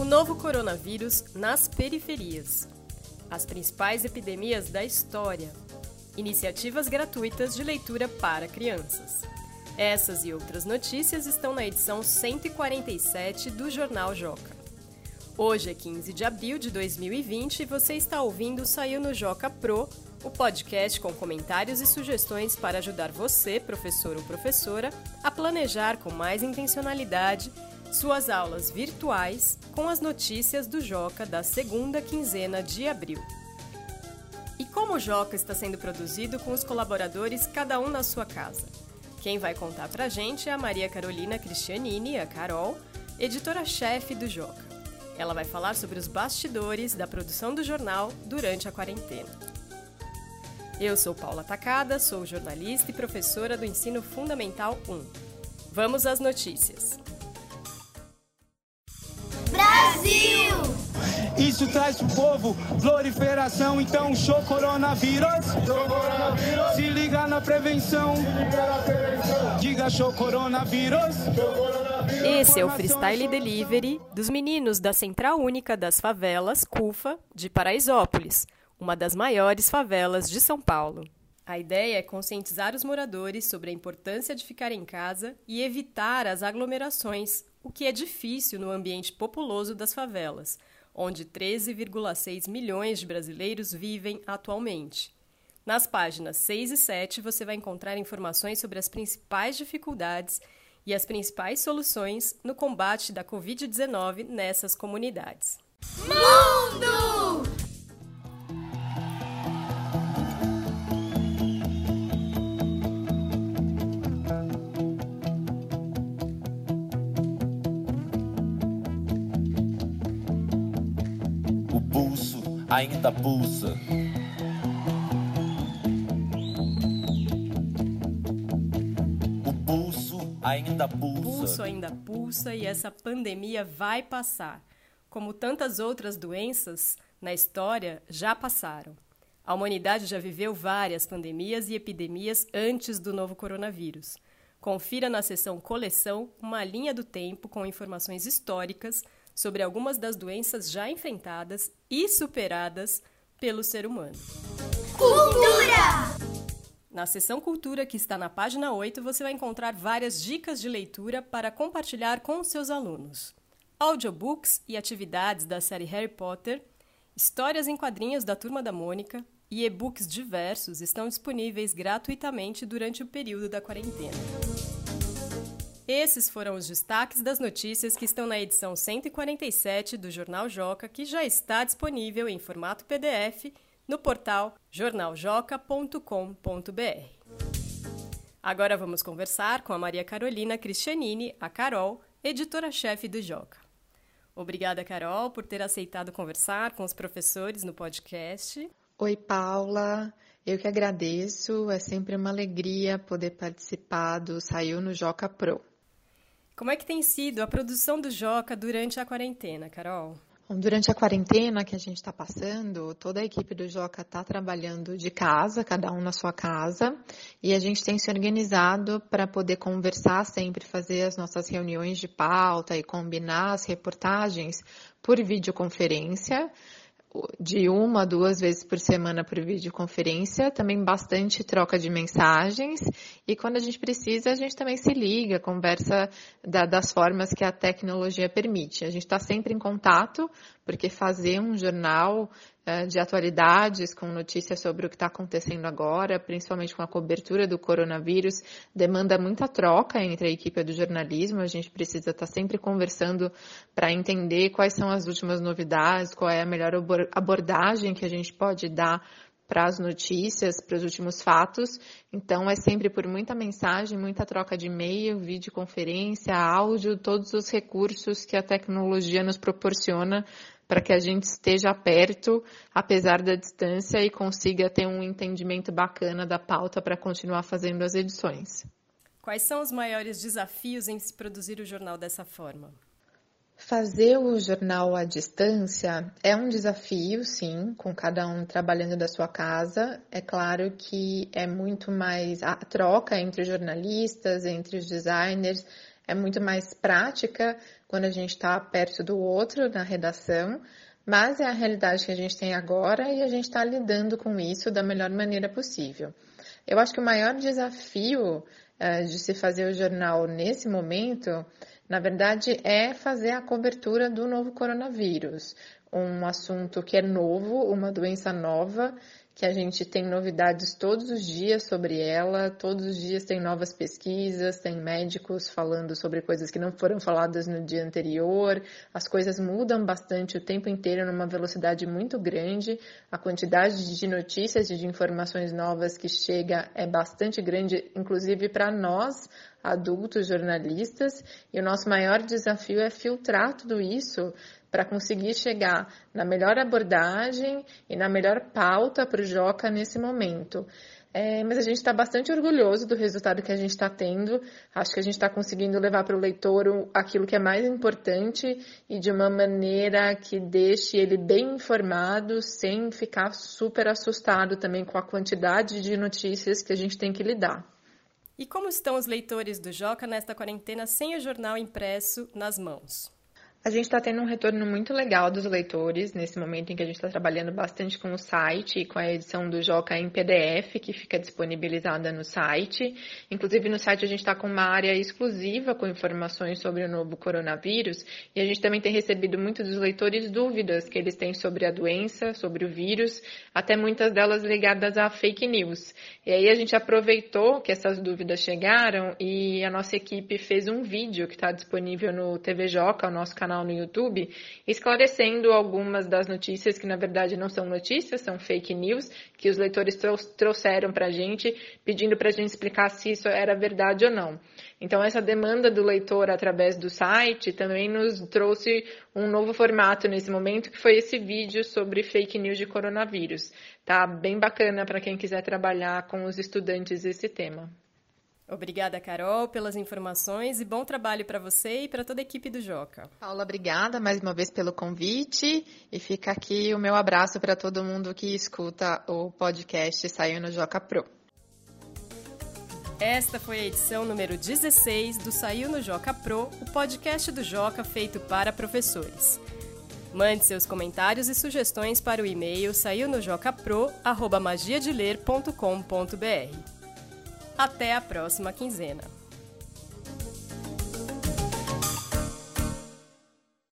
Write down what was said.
O novo coronavírus nas periferias. As principais epidemias da história. Iniciativas gratuitas de leitura para crianças. Essas e outras notícias estão na edição 147 do Jornal Joca. Hoje é 15 de abril de 2020 e você está ouvindo Saiu no Joca Pro, o podcast com comentários e sugestões para ajudar você, professor ou professora, a planejar com mais intencionalidade suas aulas virtuais com as notícias do Joca da segunda quinzena de abril. E como o Joca está sendo produzido com os colaboradores cada um na sua casa? Quem vai contar pra gente é a Maria Carolina Cristianini, a Carol, editora-chefe do Joca. Ela vai falar sobre os bastidores da produção do jornal durante a quarentena. Eu sou Paula Tacada, sou jornalista e professora do Ensino Fundamental 1. Vamos às notícias. Isso traz pro povo proliferação, então show coronavírus. Show coronavírus. Se liga na prevenção. Se liga na prevenção. Diga show coronavírus. Show coronavírus. Esse é o Freestyle Delivery dos meninos da Central Única das Favelas, CUFA, de Paraisópolis, uma das maiores favelas de São Paulo. A ideia é conscientizar os moradores sobre a importância de ficar em casa e evitar as aglomerações, o que é difícil no ambiente populoso das favelas, onde 13,6 milhões de brasileiros vivem atualmente. Nas páginas 6 e 7 você vai encontrar informações sobre as principais dificuldades e as principais soluções no combate da Covid-19 nessas comunidades. Mundo! Ainda pulsa. O pulso ainda pulsa. O pulso ainda pulsa e essa pandemia vai passar. Como tantas outras doenças na história já passaram. A humanidade já viveu várias pandemias e epidemias antes do novo coronavírus. Confira na seção Coleção uma linha do tempo com informações históricas sobre algumas das doenças já enfrentadas e superadas pelo ser humano. Cultura! Na seção Cultura, que está na página 8, você vai encontrar várias dicas de leitura para compartilhar com seus alunos. Audiobooks e atividades da série Harry Potter, histórias em quadrinhos da Turma da Mônica e e-books diversos estão disponíveis gratuitamente durante o período da quarentena. Esses foram os destaques das notícias que estão na edição 147 do Jornal Joca, que já está disponível em formato PDF no portal jornaljoca.com.br. Agora vamos conversar com a Maria Carolina Cristianini, a Carol, editora-chefe do Joca. Obrigada, Carol, por ter aceitado conversar com os professores no podcast. Oi, Paula. Eu que agradeço. É sempre uma alegria poder participar do Saiu no Joca Pro. Como é que tem sido a produção do Joca durante a quarentena, Carol? Durante a quarentena que a gente está passando, toda a equipe do Joca está trabalhando de casa, cada um na sua casa, e a gente tem se organizado para poder conversar sempre, fazer as nossas reuniões de pauta e combinar as reportagens por videoconferência de uma, duas vezes por semana por videoconferência, também bastante troca de mensagens e quando a gente precisa, a gente também se liga, conversa da, das formas que a tecnologia permite. A gente está sempre em contato, porque fazer um jornal de atualidades com notícias sobre o que está acontecendo agora, principalmente com a cobertura do coronavírus, demanda muita troca entre a equipe do jornalismo. A gente precisa estar tá sempre conversando para entender quais são as últimas novidades, qual é a melhor abordagem que a gente pode dar para as notícias, para os últimos fatos. Então, é sempre por muita mensagem, muita troca de e-mail, videoconferência, áudio, todos os recursos que a tecnologia nos proporciona para que a gente esteja perto, apesar da distância, e consiga ter um entendimento bacana da pauta para continuar fazendo as edições. Quais são os maiores desafios em se produzir o jornal dessa forma? Fazer o jornal à distância é um desafio, sim, com cada um trabalhando da sua casa. É claro que é muito mais a troca entre os jornalistas, entre os designers, é muito mais prática quando a gente está perto do outro na redação, mas é a realidade que a gente tem agora e a gente está lidando com isso da melhor maneira possível. Eu acho que o maior desafio uh, de se fazer o jornal nesse momento, na verdade, é fazer a cobertura do novo coronavírus, um assunto que é novo, uma doença nova que a gente tem novidades todos os dias sobre ela, todos os dias tem novas pesquisas, tem médicos falando sobre coisas que não foram faladas no dia anterior, as coisas mudam bastante o tempo inteiro numa velocidade muito grande, a quantidade de notícias e de informações novas que chega é bastante grande, inclusive para nós, adultos jornalistas, e o nosso maior desafio é filtrar tudo isso para conseguir chegar na melhor abordagem e na melhor pauta para o Joca nesse momento. É, mas a gente está bastante orgulhoso do resultado que a gente está tendo. Acho que a gente está conseguindo levar para o leitor aquilo que é mais importante e de uma maneira que deixe ele bem informado, sem ficar super assustado também com a quantidade de notícias que a gente tem que lidar. E como estão os leitores do Joca nesta quarentena sem o jornal impresso nas mãos? A gente está tendo um retorno muito legal dos leitores nesse momento em que a gente está trabalhando bastante com o site e com a edição do Joca em PDF, que fica disponibilizada no site. Inclusive, no site a gente está com uma área exclusiva com informações sobre o novo coronavírus e a gente também tem recebido muitos dos leitores dúvidas que eles têm sobre a doença, sobre o vírus, até muitas delas ligadas a fake news. E aí a gente aproveitou que essas dúvidas chegaram e a nossa equipe fez um vídeo que está disponível no TV Joca, o nosso canal canal no YouTube, esclarecendo algumas das notícias que na verdade não são notícias, são fake news, que os leitores trouxeram para a gente, pedindo para a gente explicar se isso era verdade ou não. Então, essa demanda do leitor através do site também nos trouxe um novo formato nesse momento, que foi esse vídeo sobre fake news de coronavírus. Tá bem bacana para quem quiser trabalhar com os estudantes esse tema. Obrigada, Carol, pelas informações e bom trabalho para você e para toda a equipe do Joca. Paula, obrigada mais uma vez pelo convite e fica aqui o meu abraço para todo mundo que escuta o podcast Saiu no Joca Pro. Esta foi a edição número 16 do Saiu no Joca Pro, o podcast do Joca feito para professores. Mande seus comentários e sugestões para o e-mail saiunojocapro@magiadeler.com.br. Até a próxima quinzena.